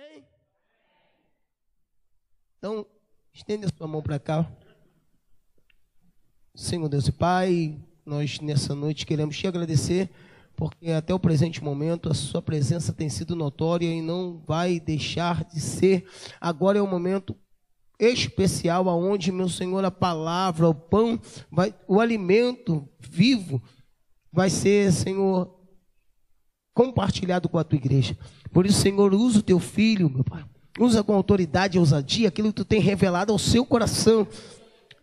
Amém? Então, estenda a sua mão para cá. Senhor Deus e Pai, nós nessa noite queremos te agradecer, porque até o presente momento a sua presença tem sido notória e não vai deixar de ser. Agora é o momento especial aonde, meu Senhor, a palavra, o pão, vai, o alimento vivo vai ser, Senhor, compartilhado com a tua igreja. Por isso, Senhor, usa o teu filho, meu Pai. Usa com autoridade e ousadia aquilo que tu tem revelado ao seu coração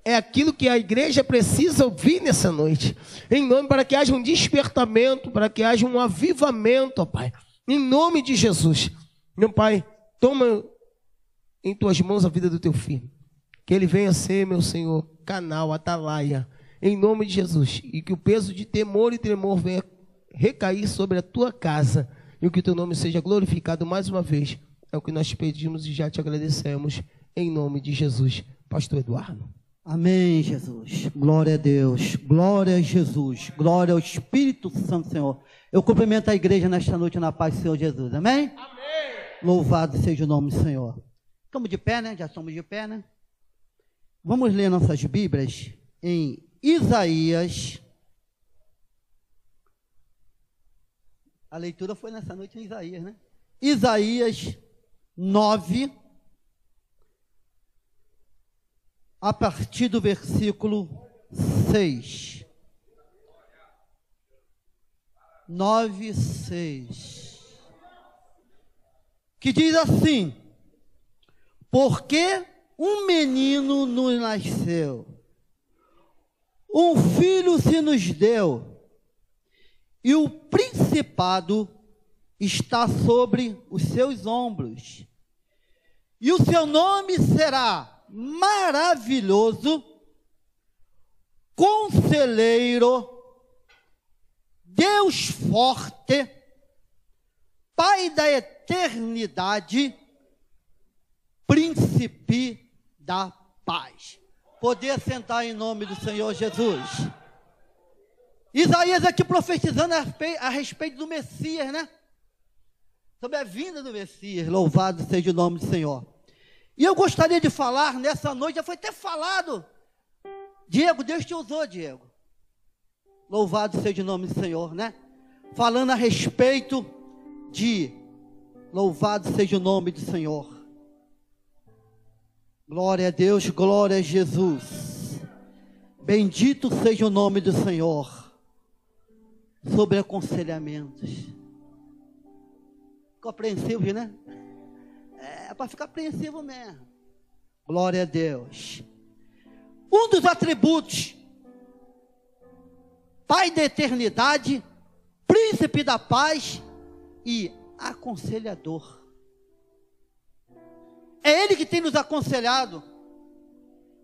é aquilo que a igreja precisa ouvir nessa noite. Em nome, para que haja um despertamento, para que haja um avivamento, ó Pai. Em nome de Jesus. Meu Pai, toma em tuas mãos a vida do teu filho. Que ele venha ser, meu Senhor, canal, atalaia. Em nome de Jesus. E que o peso de temor e tremor venha recair sobre a tua casa. E que o teu nome seja glorificado mais uma vez. É o que nós te pedimos e já te agradecemos. Em nome de Jesus. Pastor Eduardo. Amém, Jesus. Glória a Deus. Glória a Jesus. Glória ao Espírito Santo, Senhor. Eu cumprimento a igreja nesta noite na paz do Senhor Jesus. Amém? Amém. Louvado seja o nome do Senhor. Estamos de pé, né? Já estamos de pé, né? Vamos ler nossas Bíblias em Isaías. A leitura foi nessa noite em Isaías, né? Isaías 9 a partir do versículo 6. 9, 6. Que diz assim: Porque um menino nos nasceu, um filho se nos deu, e o principado está sobre os seus ombros, e o seu nome será maravilhoso, conselheiro, Deus forte, Pai da eternidade, príncipe da paz. Poder sentar em nome do Senhor Jesus. Isaías aqui profetizando a respeito do Messias, né? Sobre a vinda do Messias. Louvado seja o nome do Senhor. E eu gostaria de falar nessa noite, já foi até falado. Diego, Deus te usou, Diego. Louvado seja o nome do Senhor, né? Falando a respeito de louvado seja o nome do Senhor. Glória a Deus, glória a Jesus. Bendito seja o nome do Senhor. Sobre aconselhamentos. Ficou apreensivo, né? É para ficar apreensivo mesmo. Glória a Deus. Um dos atributos, Pai da eternidade, Príncipe da paz e aconselhador. É Ele que tem nos aconselhado,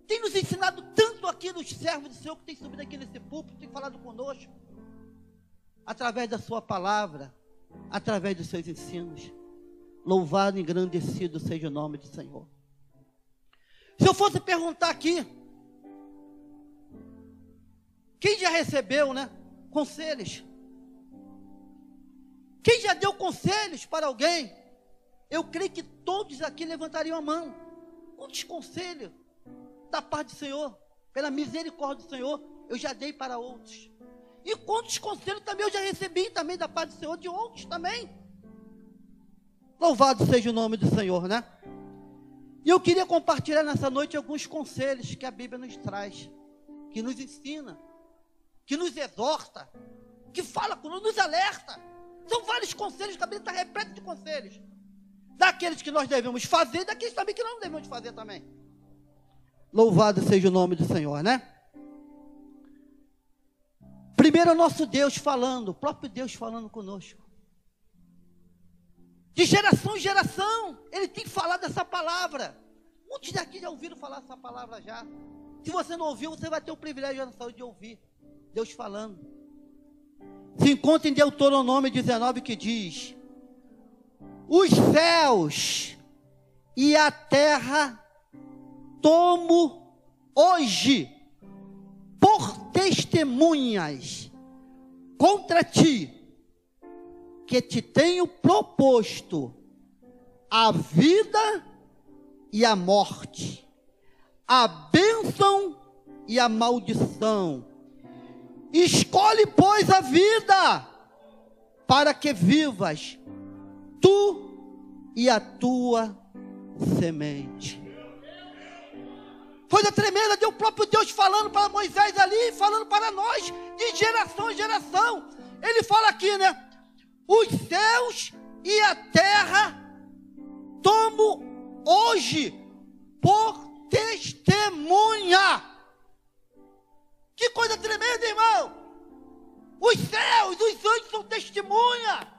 tem nos ensinado tanto aqui nos servos do Senhor que tem subido aqui nesse púlpito, tem falado conosco, através da Sua palavra, através dos seus ensinos. Louvado e engrandecido seja o nome do Senhor. Se eu fosse perguntar aqui, quem já recebeu, né? Conselhos. Quem já deu conselhos para alguém? Eu creio que todos aqui levantariam a mão. Quantos conselhos da parte do Senhor, pela misericórdia do Senhor, eu já dei para outros. E quantos conselhos também eu já recebi também da parte do Senhor, de outros também. Louvado seja o nome do Senhor, né? E eu queria compartilhar nessa noite alguns conselhos que a Bíblia nos traz, que nos ensina, que nos exorta, que fala conosco, nos alerta. São vários conselhos a Bíblia está repleta de conselhos. Daqueles que nós devemos fazer, daqueles também que não devemos fazer também. Louvado seja o nome do Senhor, né? Primeiro é o nosso Deus falando, o próprio Deus falando conosco. De geração em geração, ele tem falado essa palavra. Muitos daqui já ouviram falar essa palavra já. Se você não ouviu, você vai ter o privilégio de ouvir Deus falando. Se encontra em Deuteronômio 19 que diz: Os céus e a terra tomo hoje testemunhas contra ti que te tenho proposto a vida e a morte, a bênção e a maldição. Escolhe, pois, a vida, para que vivas, tu e a tua semente. Coisa tremenda, deu o próprio Deus falando para Moisés ali, falando para nós, de geração em geração. Ele fala aqui, né? Os céus e a terra tomo hoje por testemunha. Que coisa tremenda, irmão! Os céus, os anjos são testemunha.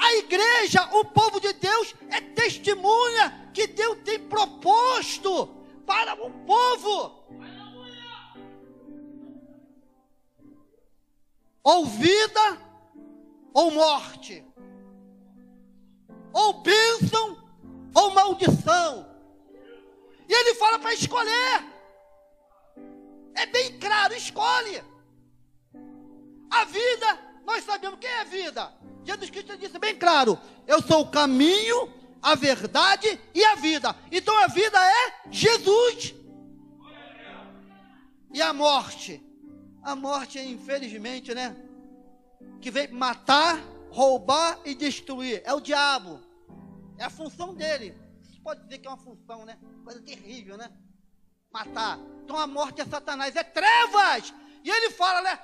A igreja, o povo de Deus, é testemunha que Deus tem proposto para o povo. Ou vida ou morte. Ou bênção ou maldição. E ele fala para escolher. É bem claro, escolhe. A vida, nós sabemos quem é vida. Jesus Cristo disse bem claro: Eu sou o caminho, a verdade e a vida. Então a vida é Jesus. E a morte? A morte, infelizmente, né? Que vem matar, roubar e destruir. É o diabo. É a função dele. Você pode dizer que é uma função, né? Coisa terrível, né? Matar. Então a morte é Satanás, é trevas. E ele fala, né?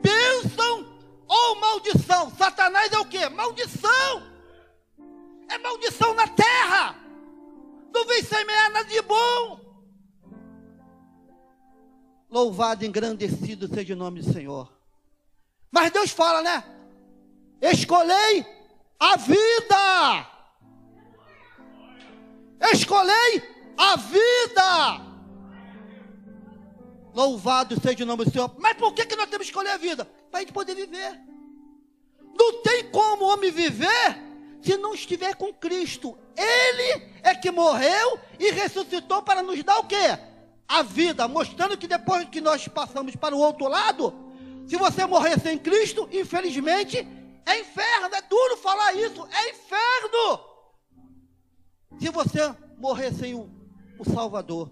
Bênção ou maldição. Satanás é o que? Maldição. É maldição na terra. Não vem semear nada de bom. Louvado e engrandecido seja o nome do Senhor. Mas Deus fala, né? Escolhei a vida. Escolhei a vida. Louvado seja o nome do Senhor. Mas por que, que nós temos que escolher a vida? Para a gente poder viver. Não tem como o homem viver se não estiver com Cristo. Ele é que morreu e ressuscitou para nos dar o quê? A vida, mostrando que depois que nós passamos para o outro lado, se você morrer sem Cristo, infelizmente, é inferno. É duro falar isso, é inferno. Se você morrer sem o, o Salvador,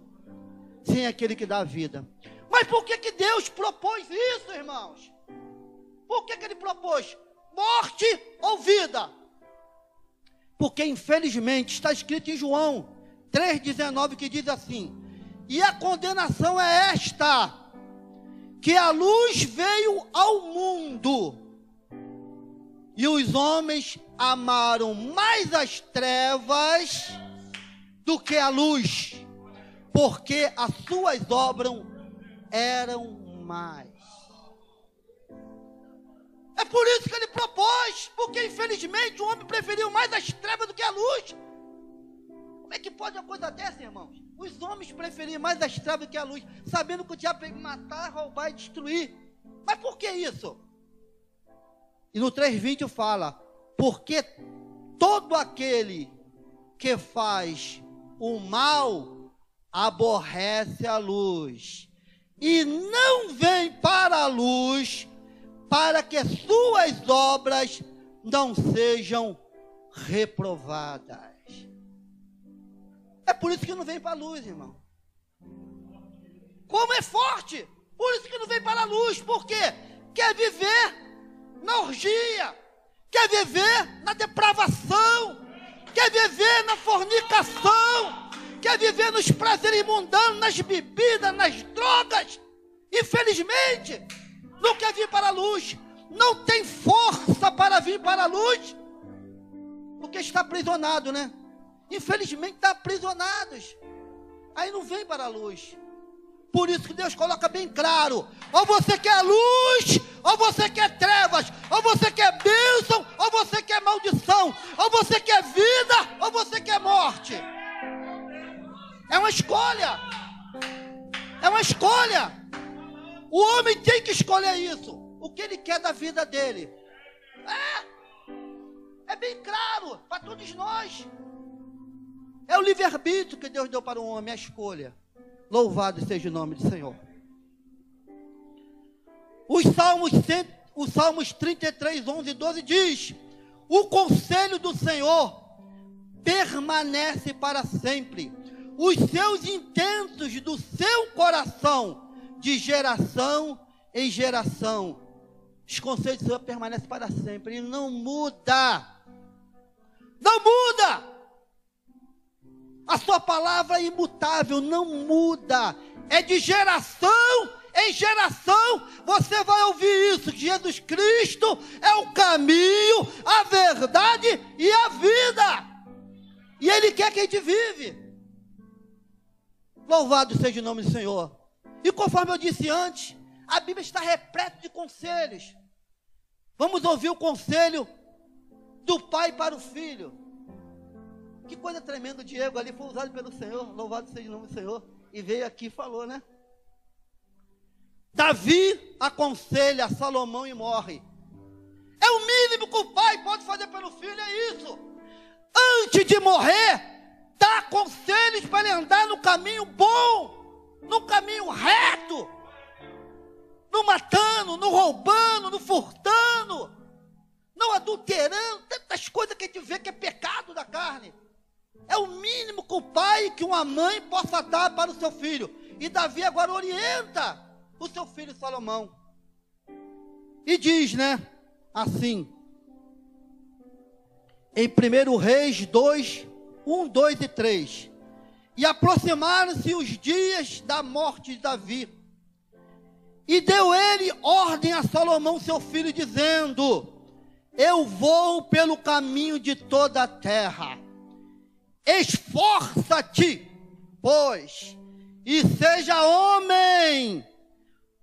sem aquele que dá a vida. Mas por que, que Deus propôs isso, irmãos? Por que, que ele propôs morte ou vida? Porque infelizmente está escrito em João 3,19 que diz assim: E a condenação é esta, que a luz veio ao mundo, e os homens amaram mais as trevas do que a luz, porque as suas obras eram mais. É por isso que ele propôs, porque infelizmente o homem preferiu mais as trevas do que a luz. Como é que pode uma coisa dessa, irmãos? Os homens preferiam mais as trevas do que a luz, sabendo que o diabo veio matar, roubar e destruir. Mas por que isso? E no 3,20 fala: porque todo aquele que faz o mal aborrece a luz e não vem para a luz para que suas obras não sejam reprovadas. É por isso que não vem para a luz, irmão. Como é forte! Por isso que não vem para a luz, porque quer viver na orgia, quer viver na depravação, quer viver na fornicação, quer viver nos prazeres mundanos, nas bebidas, nas drogas. Infelizmente, não quer vir para a luz, não tem força para vir para a luz, porque está aprisionado, né? Infelizmente está aprisionados. Aí não vem para a luz. Por isso que Deus coloca bem claro: ou você quer luz, ou você quer trevas, ou você quer bênção, ou você quer maldição, ou você quer vida, ou você quer morte. É uma escolha. É uma escolha. O homem tem que escolher isso. O que ele quer da vida dele. É. É bem claro para todos nós. É o livre-arbítrio que Deus deu para o homem, a escolha. Louvado seja o nome do Senhor. Os Salmos, os Salmos 33, 11 e 12 diz: O conselho do Senhor permanece para sempre. Os seus intentos do seu coração, de geração em geração. Os conceitos do Senhor permanecem para sempre. Ele não muda. Não muda. A sua palavra é imutável, não muda. É de geração em geração. Você vai ouvir isso. Jesus Cristo é o caminho, a verdade e a vida. E Ele quer que a gente vive. Louvado seja o nome do Senhor. E conforme eu disse antes, a Bíblia está repleta de conselhos. Vamos ouvir o conselho do pai para o filho. Que coisa tremenda, o Diego ali foi usado pelo Senhor, louvado seja o nome do Senhor, e veio aqui e falou, né? Davi aconselha Salomão e morre. É o mínimo que o pai pode fazer pelo filho, é isso. Antes de morrer, dá conselhos para ele andar no caminho bom, no caminho reto, não matando, não roubando, não furtando, não adulterando, tantas coisas que a gente vê que é pecado da carne. É o mínimo que o pai, que uma mãe possa dar para o seu filho. E Davi agora orienta o seu filho Salomão. E diz, né? Assim. Em 1 Reis 2, 1, 2 e 3. E aproximaram-se os dias da morte de Davi. E deu ele ordem a Salomão, seu filho, dizendo: Eu vou pelo caminho de toda a terra Esforça-te, pois, e seja homem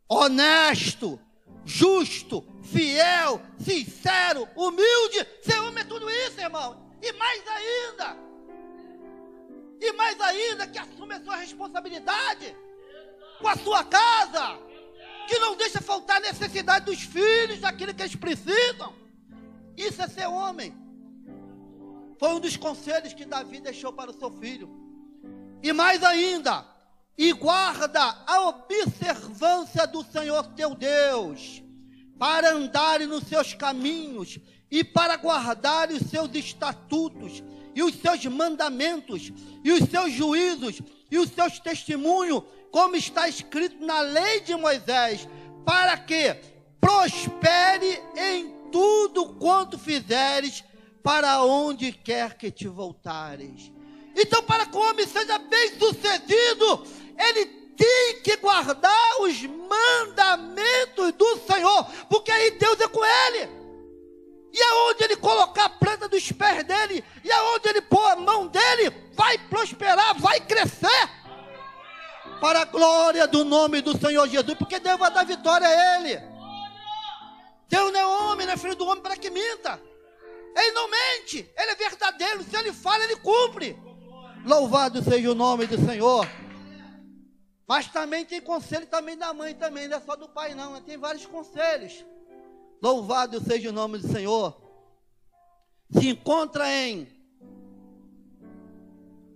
honesto, justo, fiel, sincero, humilde. Ser homem é tudo isso, irmão. E mais ainda. E mais ainda que assume a sua responsabilidade com a sua casa. Que não deixa faltar a necessidade dos filhos, daquilo que eles precisam. Isso é ser homem. Foi um dos conselhos que Davi deixou para o seu filho. E mais ainda, e guarda a observância do Senhor teu Deus, para andarem nos seus caminhos e para guardar os seus estatutos e os seus mandamentos e os seus juízos e os seus testemunhos, como está escrito na lei de Moisés, para que prospere em tudo quanto fizeres para onde quer que te voltares. Então, para que o homem seja bem sucedido, ele tem que guardar os mandamentos do Senhor, porque aí Deus é com ele. Para a glória do nome do Senhor Jesus, porque Deus vai dar vitória a ele. Deus não é homem, não é filho do homem para que minta. Ele não mente, ele é verdadeiro. Se ele fala, ele cumpre. Louvado seja o nome do Senhor. Mas também tem conselho também da mãe também, não é só do pai não, né? tem vários conselhos. Louvado seja o nome do Senhor. Se encontra em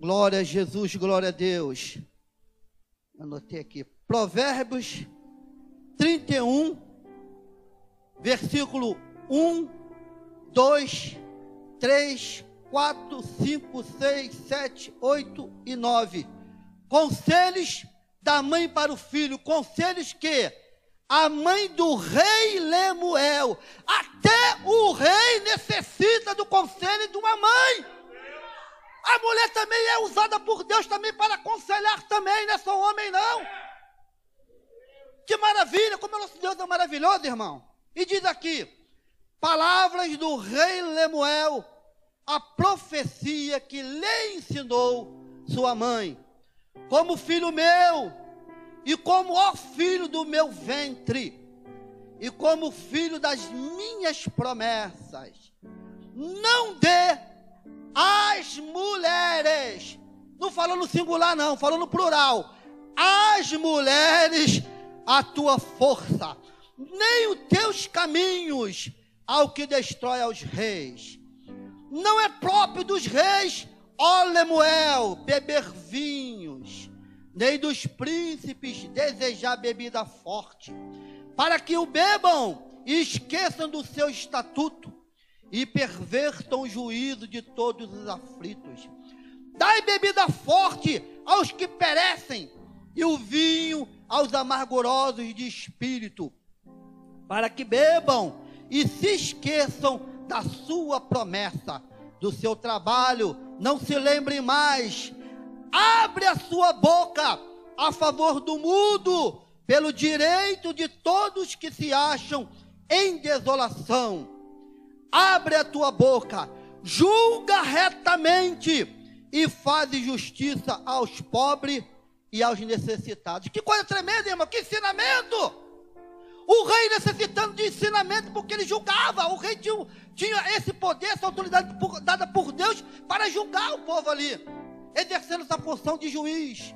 Glória a Jesus, glória a Deus. Anotei aqui. Provérbios 31, versículo 1 2, 3, 4, 5, 6, 7, 8 e 9. Conselhos da mãe para o filho, conselhos que a mãe do rei Lemuel, até o rei necessita do conselho de uma mãe. A mulher também é usada por Deus também para aconselhar também, não é só homem não. Que maravilha, como o nosso Deus é maravilhoso, irmão. E diz aqui, palavras do rei Lemuel, a profecia que lhe ensinou sua mãe, como filho meu, e como ó filho do meu ventre, e como filho das minhas promessas, não dê às mulheres, não falou no singular, não, falou no plural, às mulheres a tua força, nem os teus caminhos ao que destrói aos reis. Não é próprio dos reis, ó Lemuel, beber vinhos, nem dos príncipes desejar bebida forte, para que o bebam e esqueçam do seu estatuto, e pervertam o juízo de todos os aflitos. Dai bebida forte aos que perecem, e o vinho aos amargorosos de espírito, para que bebam e se esqueçam da sua promessa, do seu trabalho, não se lembrem mais. Abre a sua boca a favor do mudo, pelo direito de todos que se acham em desolação. Abre a tua boca, julga retamente e faz justiça aos pobres e aos necessitados. Que coisa tremenda, irmão, que ensinamento! O rei necessitando de ensinamento porque ele julgava. O rei tinha, tinha esse poder, essa autoridade por, dada por Deus para julgar o povo ali, exercendo essa função de juiz.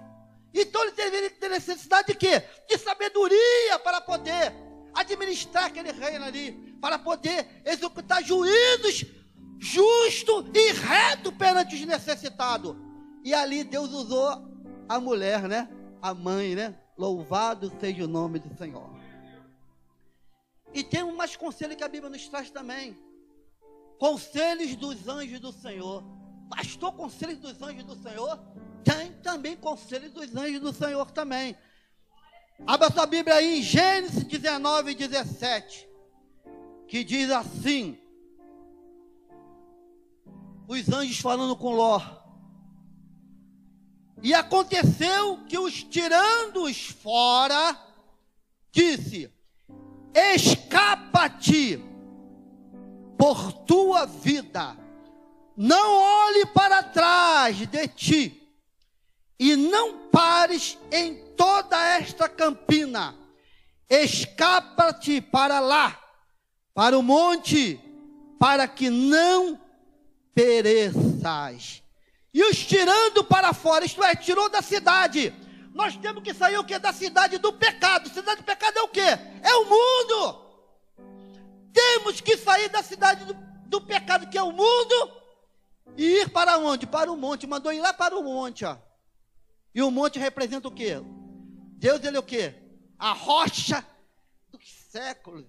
Então ele deveria ter necessidade de quê? De sabedoria para poder administrar aquele reino ali, para poder executar juízos justos e reto perante os necessitados. E ali Deus usou a mulher, né? A mãe, né? Louvado seja o nome do Senhor. E tem um mais conselho que a Bíblia nos traz também. Conselhos dos anjos do Senhor. Pastor, conselhos dos anjos do Senhor? Tem também conselhos dos anjos do Senhor também. Abra sua Bíblia aí em Gênesis 19, 17. Que diz assim: Os anjos falando com Ló. E aconteceu que os tirando-os fora, disse: Escapa-te por tua vida, não olhe para trás de ti, e não pares em toda esta campina, escapa-te para lá, para o monte, para que não pereças e os tirando para fora, isto é, tirou da cidade. Nós temos que sair o que? Da cidade do pecado. Cidade do pecado é o que? É o mundo. Temos que sair da cidade do, do pecado, que é o mundo, e ir para onde? Para o monte. Mandou ir lá para o monte, ó. E o monte representa o que? Deus, ele é o que? A rocha dos séculos.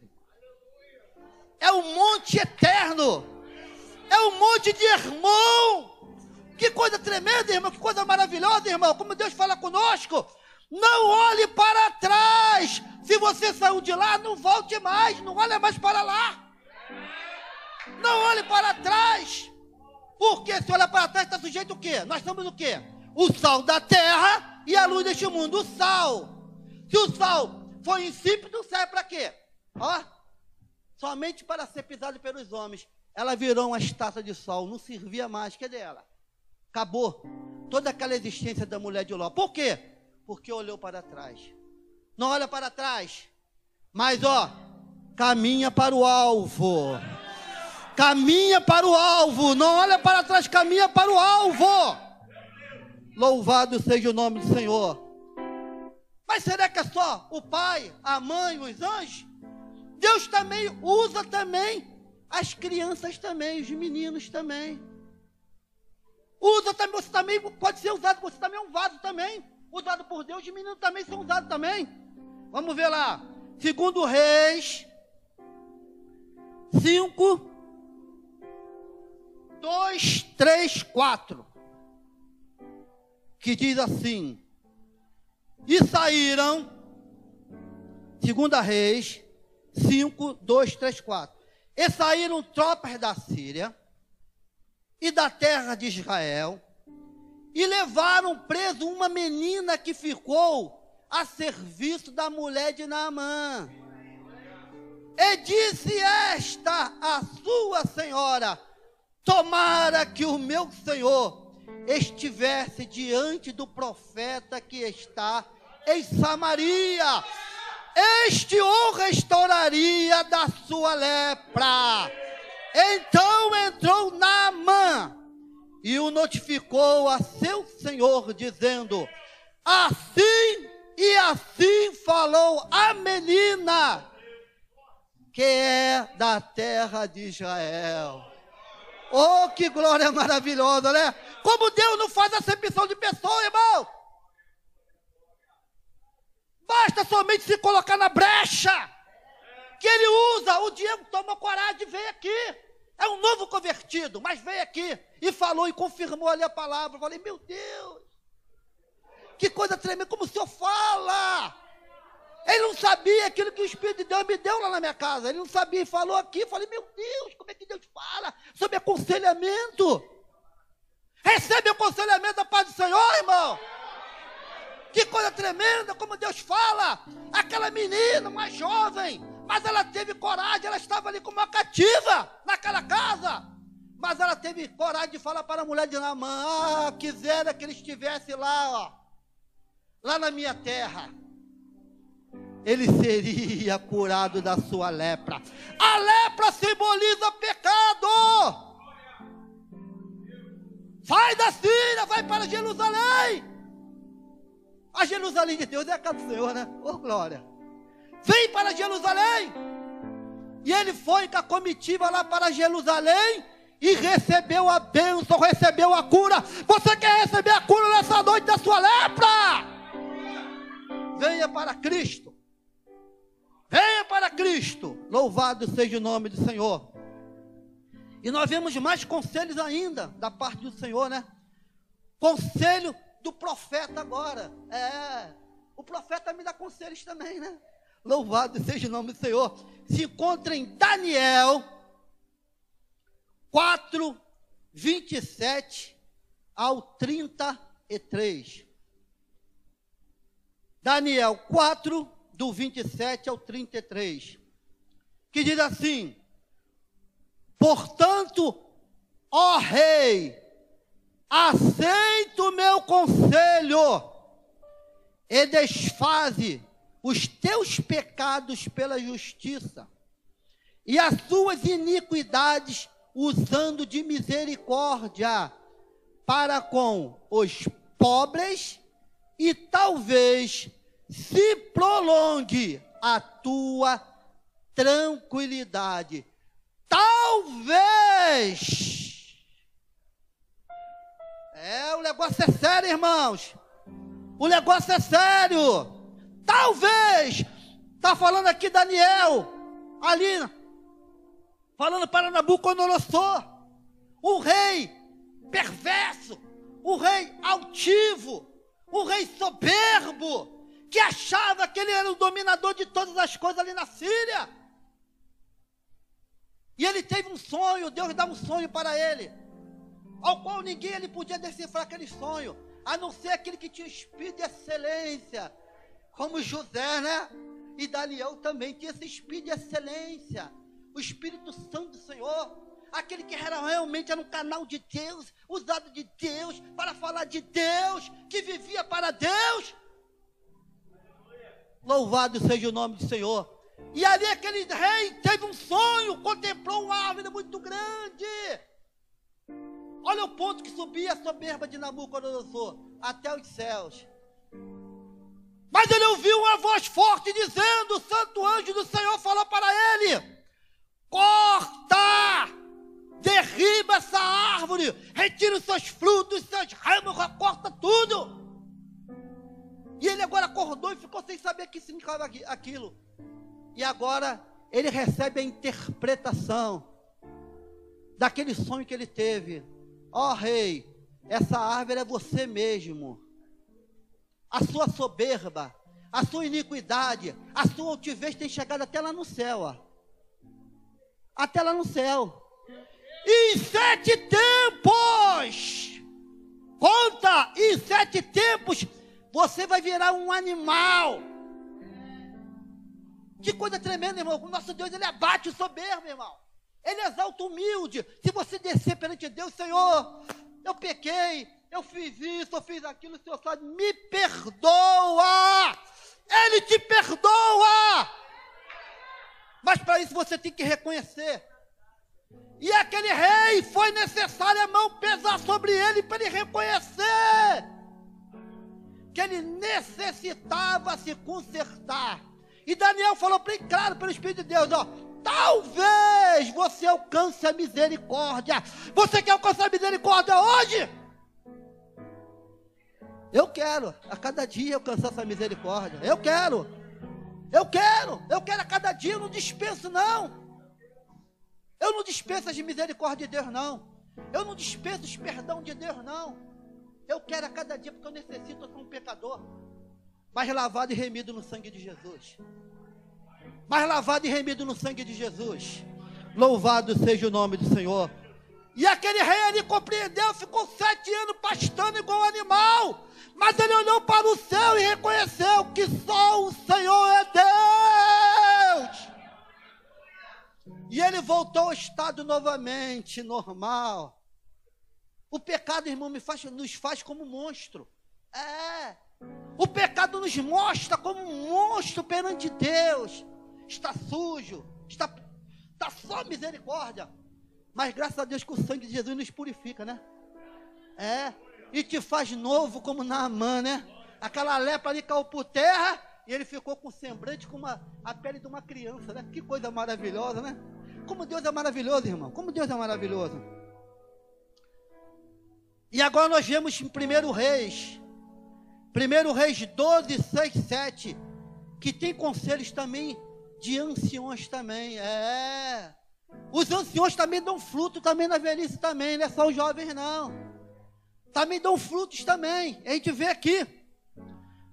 É o monte eterno. É o monte de Hermon. Que coisa tremenda, irmão, que coisa maravilhosa, irmão. Como Deus fala conosco. Não olhe para trás. Se você saiu de lá, não volte mais. Não olhe mais para lá. Não olhe para trás. Porque se olhar para trás, está sujeito o quê? Nós somos o quê? O sal da terra e a luz deste mundo. O sal. Se o sal for insípido, serve para quê? Ó, somente para ser pisado pelos homens. Ela virou uma estátua de sol, não servia mais. Que dela? Acabou toda aquela existência da mulher de Ló. Por quê? Porque olhou para trás. Não olha para trás, mas ó, caminha para o alvo. Caminha para o alvo, não olha para trás, caminha para o alvo. Louvado seja o nome do Senhor. Mas será que é só o pai, a mãe, os anjos? Deus também usa também as crianças também, os meninos também. Usa também, você também pode ser usado, você também é um vaso também, usado por Deus, os meninos também são usados também. Vamos ver lá. Segundo Reis 5 2 3 4 que diz assim: E saíram Segunda Reis 5 2 3 4. E saíram tropas da Síria e da terra de Israel, e levaram preso uma menina que ficou a serviço da mulher de Naamã. E disse esta a sua senhora: Tomara que o meu senhor estivesse diante do profeta que está em Samaria, este o restauraria da sua lepra. Então entrou Naamã e o notificou a seu senhor, dizendo: Assim e assim falou a menina, que é da terra de Israel. Oh, que glória maravilhosa, né? Como Deus não faz acepção de pessoa, irmão. Basta somente se colocar na brecha que ele usa. O Diego toma coragem de vir aqui. É um novo convertido, mas veio aqui e falou e confirmou ali a palavra. Eu falei, meu Deus, que coisa tremenda, como o senhor fala. Ele não sabia aquilo que o Espírito de Deus me deu lá na minha casa. Ele não sabia e falou aqui. Eu falei, meu Deus, como é que Deus fala sobre aconselhamento? Recebe aconselhamento da paz do Senhor, irmão. Que coisa tremenda, como Deus fala. Aquela menina, uma jovem, mas ela teve coragem, ela estava ali como uma cativa naquela casa. Mas ela teve coragem de falar para a mulher de Namã: Ah, quisera que ele estivesse lá, ó, lá na minha terra. Ele seria curado da sua lepra. A lepra simboliza pecado. Sai da Síria, vai para Jerusalém. A Jerusalém de Deus é a casa do Senhor, né? Oh, glória. Vem para Jerusalém. E ele foi com a comitiva lá para Jerusalém e recebeu a bênção, recebeu a cura. Você quer receber a cura nessa noite da sua lepra? Venha para Cristo. Venha para Cristo. Louvado seja o nome do Senhor. E nós vemos mais conselhos ainda da parte do Senhor, né? Conselho do profeta agora. É, o profeta me dá conselhos também, né? Louvado seja o nome do Senhor. Se encontra em Daniel 4, 27 ao 33. Daniel 4, do 27 ao 33. Que diz assim: Portanto, ó rei, aceita o meu conselho e desfaze os teus pecados pela justiça e as suas iniquidades usando de misericórdia para com os pobres e talvez se prolongue a tua tranquilidade. Talvez é, o negócio é sério, irmãos. O negócio é sério. Talvez, está falando aqui Daniel, ali, falando para Nabucodonosor, o rei perverso, o rei altivo, o rei soberbo, que achava que ele era o dominador de todas as coisas ali na Síria. E ele teve um sonho, Deus dá um sonho para ele ao qual ninguém ele podia decifrar aquele sonho, a não ser aquele que tinha espírito de excelência, como José, né? E Daniel também tinha esse espírito de excelência, o Espírito Santo do Senhor, aquele que era realmente era um canal de Deus, usado de Deus, para falar de Deus, que vivia para Deus. Louvado seja o nome do Senhor. E ali aquele rei teve um sonho, contemplou uma árvore muito grande. Olha o ponto que subia a soberba de Nabucodonosor até os céus. Mas ele ouviu uma voz forte dizendo: O santo anjo do Senhor falou para ele: Corta! Derriba essa árvore, retira os seus frutos, seus ramos, corta tudo. E ele agora acordou e ficou sem saber o que significava aquilo. E agora ele recebe a interpretação daquele sonho que ele teve. Ó oh, rei, essa árvore é você mesmo. A sua soberba, a sua iniquidade, a sua altivez tem chegado até lá no céu, ó. Até lá no céu. Em sete tempos, conta, em sete tempos, você vai virar um animal. Que coisa tremenda, irmão. O nosso Deus, ele abate o soberbo, irmão. Ele exalta o humilde. Se você descer perante Deus, Senhor, eu pequei, eu fiz isso, eu fiz aquilo, o Senhor sabe, me perdoa. Ele te perdoa. Mas para isso você tem que reconhecer. E aquele rei foi necessário a mão pesar sobre ele para ele reconhecer que ele necessitava se consertar. E Daniel falou bem claro pelo Espírito de Deus: ó, Talvez você alcance a misericórdia. Você quer alcançar a misericórdia hoje? Eu quero a cada dia alcançar essa misericórdia. Eu quero. Eu quero. Eu quero a cada dia. Eu não dispenso, não. Eu não dispenso as misericórdias de Deus, não. Eu não dispenso os perdão de Deus, não. Eu quero a cada dia, porque eu necessito, eu sou um pecador. Mas lavado e remido no sangue de Jesus. Mas lavado e remido no sangue de Jesus. Louvado seja o nome do Senhor. E aquele rei ali compreendeu, ficou sete anos pastando igual animal. Mas ele olhou para o céu e reconheceu que só o Senhor é Deus. E ele voltou ao estado novamente normal. O pecado, irmão, faz, nos faz como monstro. É. O pecado nos mostra como um monstro perante Deus. Está sujo, está, está só misericórdia. Mas graças a Deus que o sangue de Jesus nos purifica, né? É. E te faz novo como Naamã, né? Aquela lepra ali caiu por terra e ele ficou com semblante com uma, a pele de uma criança, né? Que coisa maravilhosa, né? Como Deus é maravilhoso, irmão. Como Deus é maravilhoso. E agora nós vemos em 1 Reis, 1 Reis 12, 6, 7, que tem conselhos também de anciões também. É. Os anciões também dão fruto também na velhice também, não é só os jovens não. Também dão frutos também. A gente vê aqui.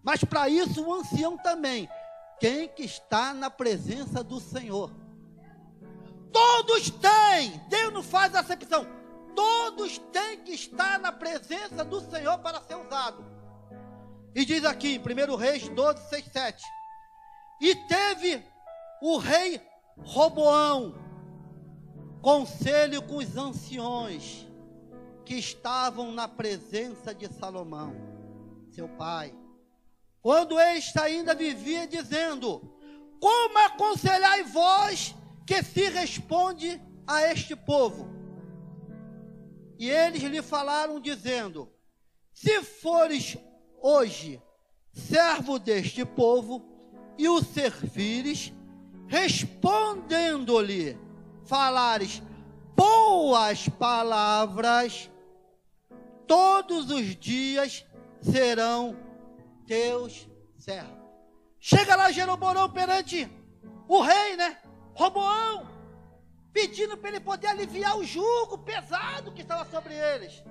Mas para isso o ancião também tem que estar na presença do Senhor. Todos têm. Deus não faz acepção. Todos têm que estar na presença do Senhor para ser usado. E diz aqui, em 1 Reis 12, 6, 7. E teve o rei Roboão conselho com os anciões que estavam na presença de Salomão, seu pai. Quando este ainda vivia dizendo: Como aconselhai vós que se responde a este povo? E eles lhe falaram, dizendo: Se fores hoje servo deste povo e o servires, respondendo-lhe, falares boas palavras, todos os dias serão teus servos. Chega lá Jeroboão perante o rei, né? Roboão, pedindo para ele poder aliviar o jugo pesado que estava sobre eles.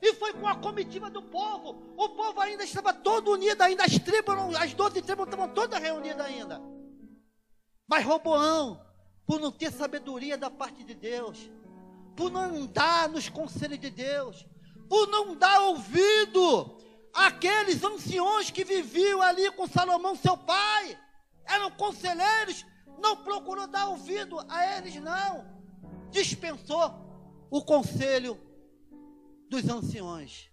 E foi com a comitiva do povo. O povo ainda estava todo unido, ainda as tribos, as doze tribos estavam todas reunidas ainda. Mas Roboão, por não ter sabedoria da parte de Deus, por não andar nos conselhos de Deus, por não dar ouvido àqueles anciões que viviam ali com Salomão, seu pai, eram conselheiros, não procurou dar ouvido a eles, não. Dispensou o conselho dos anciões.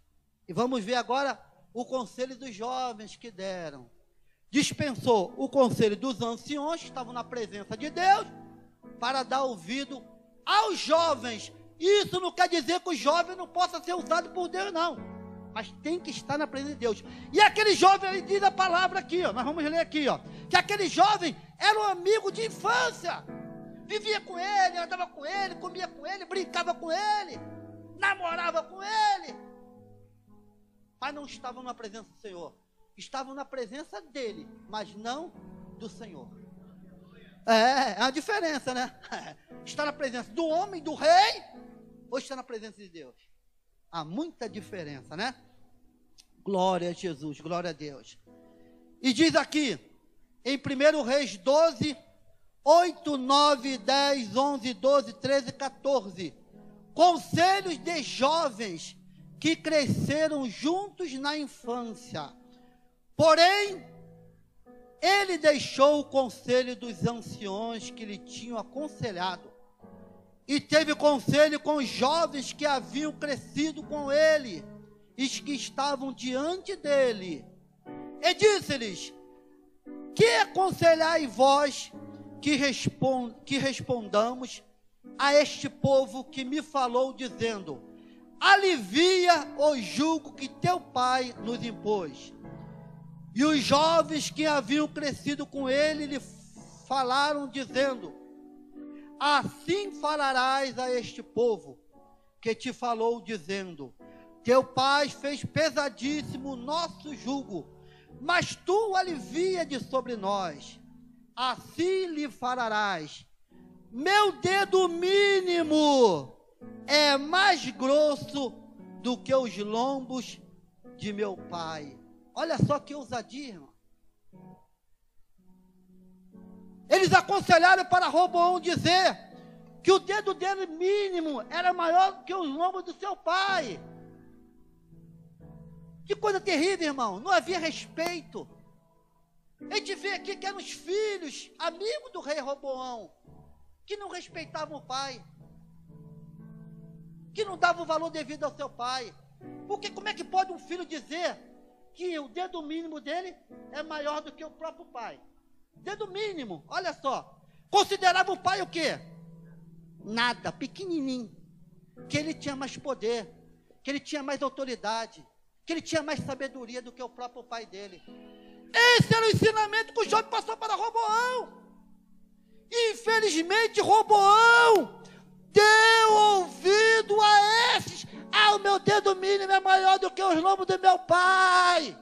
E vamos ver agora o conselho dos jovens que deram. Dispensou o conselho dos anciões que estavam na presença de Deus para dar ouvido aos jovens. Isso não quer dizer que o jovem não possa ser usado por Deus, não. Mas tem que estar na presença de Deus. E aquele jovem, ele diz a palavra aqui, ó. Nós vamos ler aqui, ó. Que aquele jovem era um amigo de infância. Vivia com ele, andava com ele, comia com ele, brincava com ele, namorava com ele. Mas não estavam na presença do Senhor. Estavam na presença dele, mas não do Senhor. É, é a diferença, né? Está na presença do homem, do rei, ou está na presença de Deus? Há muita diferença, né? Glória a Jesus, glória a Deus. E diz aqui, em 1 Reis 12, 8, 9, 10, 11, 12, 13, 14. Conselhos de jovens que cresceram juntos na infância. Porém, ele deixou o conselho dos anciões que lhe tinham aconselhado e teve conselho com os jovens que haviam crescido com ele e que estavam diante dele. E disse-lhes: que aconselhai vós que, respond, que respondamos a este povo que me falou, dizendo: Alivia o jugo que teu pai nos impôs. E os jovens que haviam crescido com ele lhe falaram, dizendo: Assim falarás a este povo que te falou, dizendo: Teu pai fez pesadíssimo nosso jugo mas tu alivia de sobre nós, assim lhe falarás. meu dedo mínimo é mais grosso do que os lombos de meu pai. Olha só que ousadia, irmão. Eles aconselharam para Roboão dizer que o dedo dele mínimo era maior que os lombos do seu pai. Que coisa terrível, irmão. Não havia respeito. A gente vê aqui que eram os filhos, amigos do rei Roboão, que não respeitavam o pai, que não davam o valor devido ao seu pai. Porque como é que pode um filho dizer que o dedo mínimo dele é maior do que o próprio pai? Dedo mínimo, olha só. Considerava o pai o quê? Nada, pequenininho. Que ele tinha mais poder, que ele tinha mais autoridade, que ele tinha mais sabedoria do que o próprio pai dele. Esse era o ensinamento que o jovem passou para Roboão. Infelizmente, Roboão deu ouvido a esses. Ah, o meu dedo mínimo é maior do que os lombos do meu pai.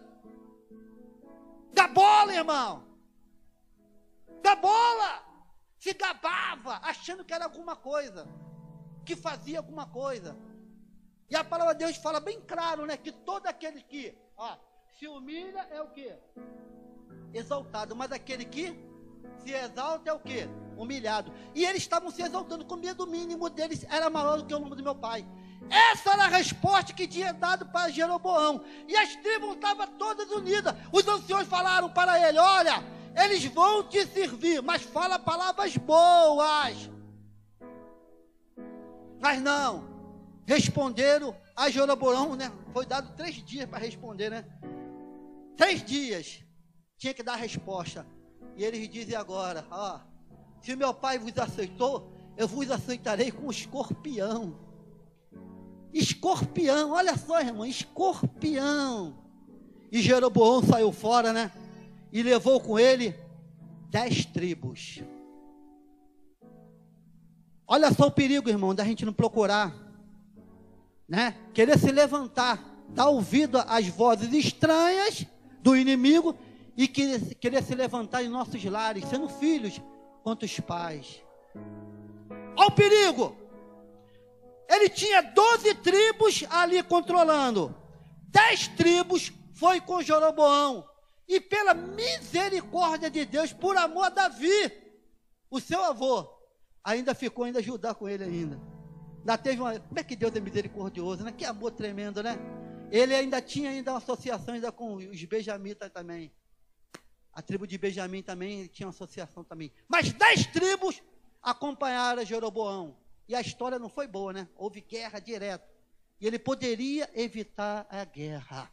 Da bola, irmão. Da bola. Se gabava, achando que era alguma coisa. Que fazia alguma coisa. E a palavra de Deus fala bem claro, né? Que todo aquele que ó, se humilha é o que? Exaltado. Mas aquele que se exalta é o que? Humilhado. E eles estavam se exaltando com medo mínimo deles era maior do que o nome do meu pai. Essa era a resposta que tinha dado para Jeroboão. E as tribos estavam todas unidas. Os anciões falaram para ele: Olha, eles vão te servir, mas fala palavras boas. Mas não, responderam a Jeroboão, né? Foi dado três dias para responder, né? Três dias tinha que dar a resposta. E eles dizem agora: ó, se meu pai vos aceitou, eu vos aceitarei com escorpião. Escorpião, olha só, irmão, escorpião. E Jeroboão saiu fora, né? E levou com ele dez tribos. Olha só o perigo, irmão, da gente não procurar, né? Querer se levantar, dar ouvido às vozes estranhas do inimigo e querer, querer se levantar em nossos lares, sendo filhos quanto os pais. Olha o perigo! Ele tinha 12 tribos ali controlando. Dez tribos foi com Jeroboão. E pela misericórdia de Deus, por amor a Davi, o seu avô, ainda ficou ainda ajudar com ele ainda. Ainda teve uma. Como é que Deus é misericordioso, né? Que amor tremendo, né? Ele ainda tinha ainda uma associação ainda com os benjamitas também. A tribo de Benjamim também tinha uma associação também. Mas dez tribos acompanharam Jeroboão. E a história não foi boa, né? Houve guerra direto. E ele poderia evitar a guerra.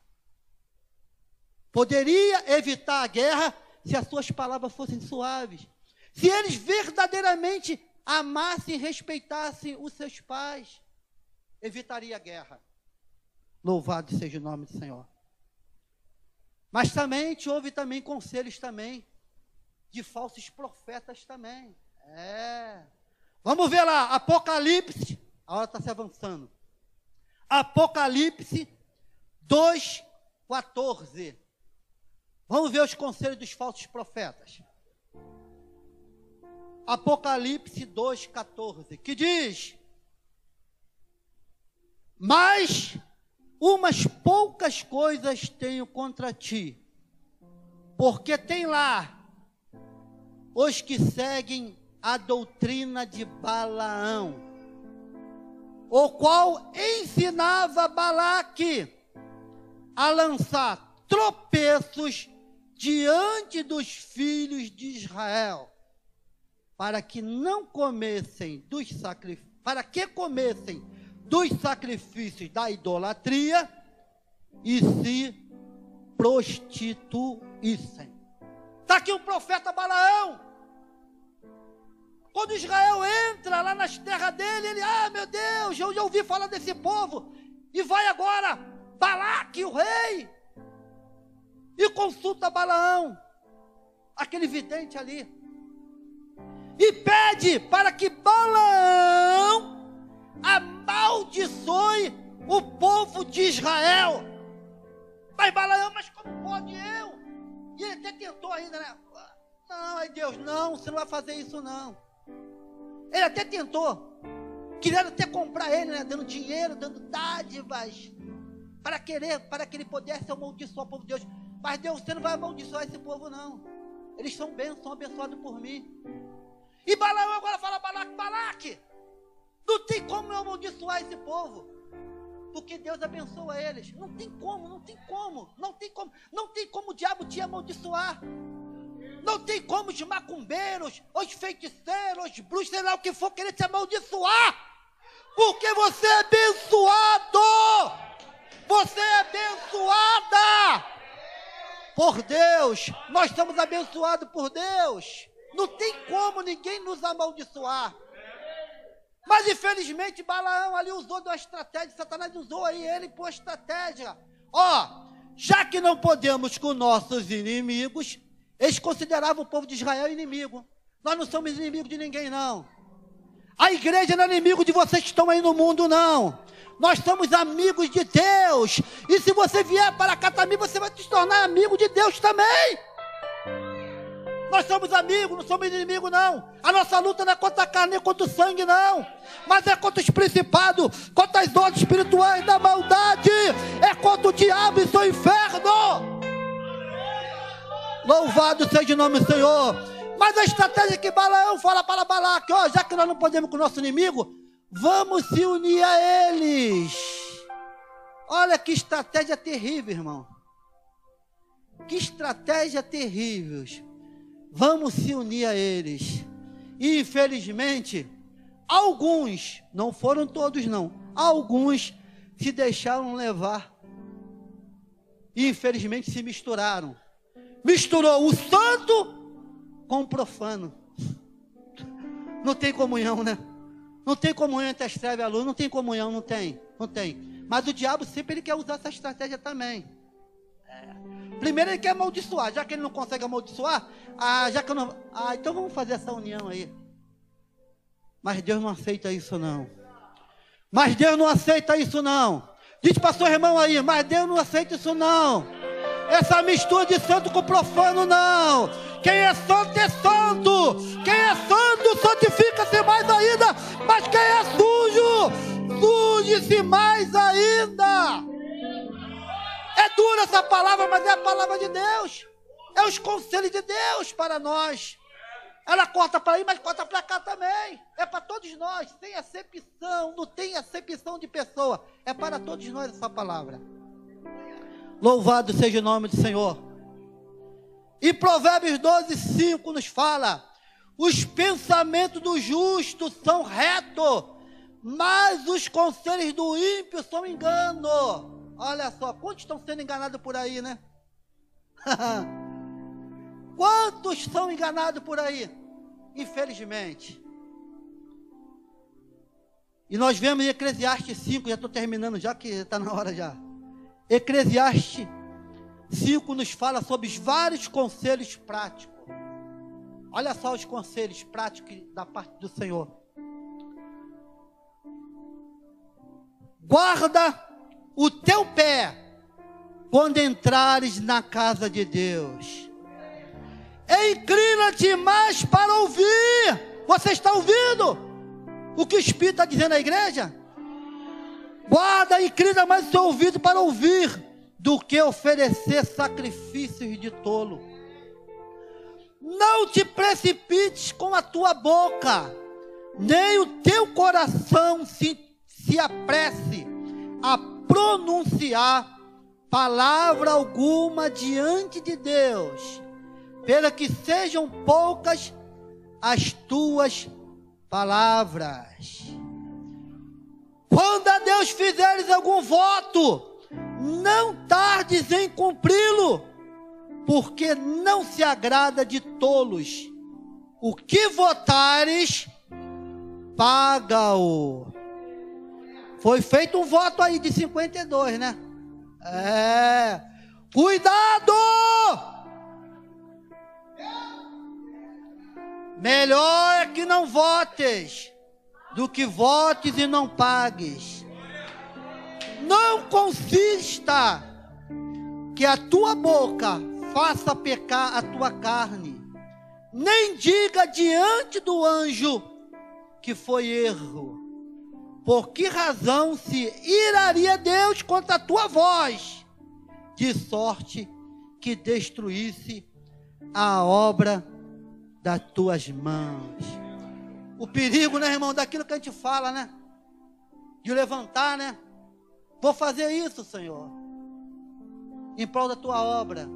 Poderia evitar a guerra se as suas palavras fossem suaves. Se eles verdadeiramente amassem e respeitassem os seus pais, evitaria a guerra. Louvado seja o nome do Senhor. Mas também houve também conselhos também de falsos profetas também. É. Vamos ver lá, Apocalipse, a hora está se avançando. Apocalipse 2,14. Vamos ver os conselhos dos falsos profetas. Apocalipse 2,14, que diz: Mas umas poucas coisas tenho contra ti, porque tem lá os que seguem a doutrina de Balaão, o qual ensinava Balaque a lançar tropeços diante dos filhos de Israel, para que não comessem dos sacrifícios, para que comessem dos sacrifícios da idolatria e se prostituíssem. Está aqui o profeta Balaão. Quando Israel entra lá nas terras dele, ele, ah, meu Deus, eu já ouvi falar desse povo. E vai agora, Balaque, o rei, e consulta Balaão, aquele vidente ali, e pede para que Balaão amaldiçoe o povo de Israel. Mas Balaão, mas como pode eu? E ele até tentou ainda, né? Não, ai Deus, não, você não vai fazer isso não. Ele até tentou. Queria até comprar ele, né? Dando dinheiro, dando dádivas. Para querer, para que ele pudesse amaldiçoar o povo de Deus. Mas Deus, você não vai amaldiçoar esse povo, não. Eles são bem, são abençoados por mim. E Balaão agora fala Balaque, Balaque. Não tem como eu amaldiçoar esse povo. Porque Deus abençoa eles. Não tem como, não tem como, não tem como, não tem como o diabo te amaldiçoar. Não tem como os macumbeiros, os feiticeiros, os bruxos, sei lá o que for, querer te amaldiçoar. Porque você é abençoado. Você é abençoada por Deus. Nós somos abençoados por Deus. Não tem como ninguém nos amaldiçoar. Mas infelizmente Balaão ali usou de uma estratégia, Satanás usou aí ele por estratégia. Ó, já que não podemos com nossos inimigos, eles consideravam o povo de Israel inimigo. Nós não somos inimigos de ninguém, não. A igreja não é inimigo de vocês que estão aí no mundo, não. Nós somos amigos de Deus. E se você vier para cá também, você vai se tornar amigo de Deus também. Nós somos amigos, não somos inimigos, não. A nossa luta não é contra a carne nem contra o sangue, não. Mas é contra os principados, contra as ordens espirituais da maldade. É contra o diabo e seu inferno. Louvado seja o nome do Senhor. Mas a estratégia que Balaão fala para Balaque, ó, já que nós não podemos com o nosso inimigo, vamos se unir a eles. Olha que estratégia terrível, irmão. Que estratégia terrível. Vamos se unir a eles. E infelizmente, alguns, não foram todos não, alguns se deixaram levar. E infelizmente se misturaram. Misturou o santo com o profano. Não tem comunhão, né? Não tem comunhão entre as trevas e a luz, não tem comunhão, não tem, não tem. Mas o diabo sempre ele quer usar essa estratégia também. Primeiro ele quer amaldiçoar, já que ele não consegue amaldiçoar, ah, já que eu não. Ah, então vamos fazer essa união aí. Mas Deus não aceita isso não. Mas Deus não aceita isso não. Diz para seu irmão aí, mas Deus não aceita isso não. Essa mistura de santo com profano não. Quem é santo é santo. Quem é santo santifica-se mais ainda. Mas quem é sujo, suje-se mais ainda. É dura essa palavra, mas é a palavra de Deus. É os conselhos de Deus para nós. Ela corta para aí, mas corta para cá também. É para todos nós, sem acepção, não tem acepção de pessoa. É para todos nós essa palavra. Louvado seja o nome do Senhor. E Provérbios 12, 5 nos fala: os pensamentos do justo são retos, mas os conselhos do ímpio são engano. Olha só, quantos estão sendo enganados por aí, né? quantos são enganados por aí? Infelizmente. E nós vemos em Eclesiastes 5, já estou terminando, já que está na hora já. Eclesiastes 5 nos fala sobre os vários conselhos práticos. Olha só os conselhos práticos da parte do Senhor. Guarda o teu pé quando entrares na casa de Deus. Inclina-te mais para ouvir. Você está ouvindo o que o Espírito está dizendo à igreja? Guarda e inclina mais o seu ouvido para ouvir do que oferecer sacrifícios de tolo. Não te precipites com a tua boca, nem o teu coração se, se apresse a pronunciar palavra alguma diante de Deus, pela que sejam poucas as tuas palavras. Quando a Deus fizeres algum voto, não tardes em cumpri-lo, porque não se agrada de tolos. O que votares, paga-o. Foi feito um voto aí de 52, né? É. Cuidado! Melhor é que não votes do que votes e não pagues. Não consista que a tua boca faça pecar a tua carne, nem diga diante do anjo que foi erro. Por que razão se iraria Deus contra a tua voz, de sorte que destruísse a obra das tuas mãos? O perigo, né, irmão, daquilo que a gente fala, né? De levantar, né? Vou fazer isso, Senhor, em prol da tua obra,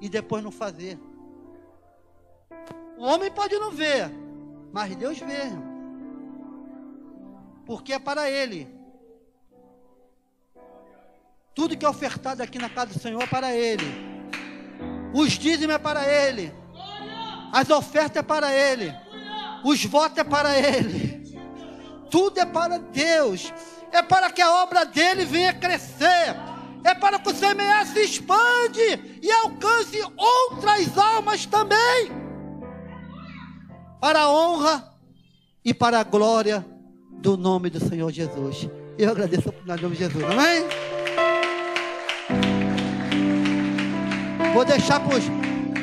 e depois não fazer. O homem pode não ver, mas Deus vê. Porque é para Ele. Tudo que é ofertado aqui na casa do Senhor é para Ele. Os dízimos é para Ele. As ofertas é para Ele. Os votos é para Ele. Tudo é para Deus. É para que a obra dele venha crescer. É para que o semear se expande e alcance outras almas também para a honra e para a glória do nome do Senhor Jesus. Eu agradeço o nome de Jesus, amém? Vou deixar para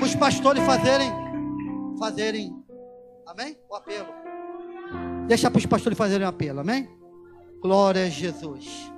os pastores fazerem, fazerem, amém? O apelo. Deixar para os pastores fazerem o apelo, amém? Glória a Jesus.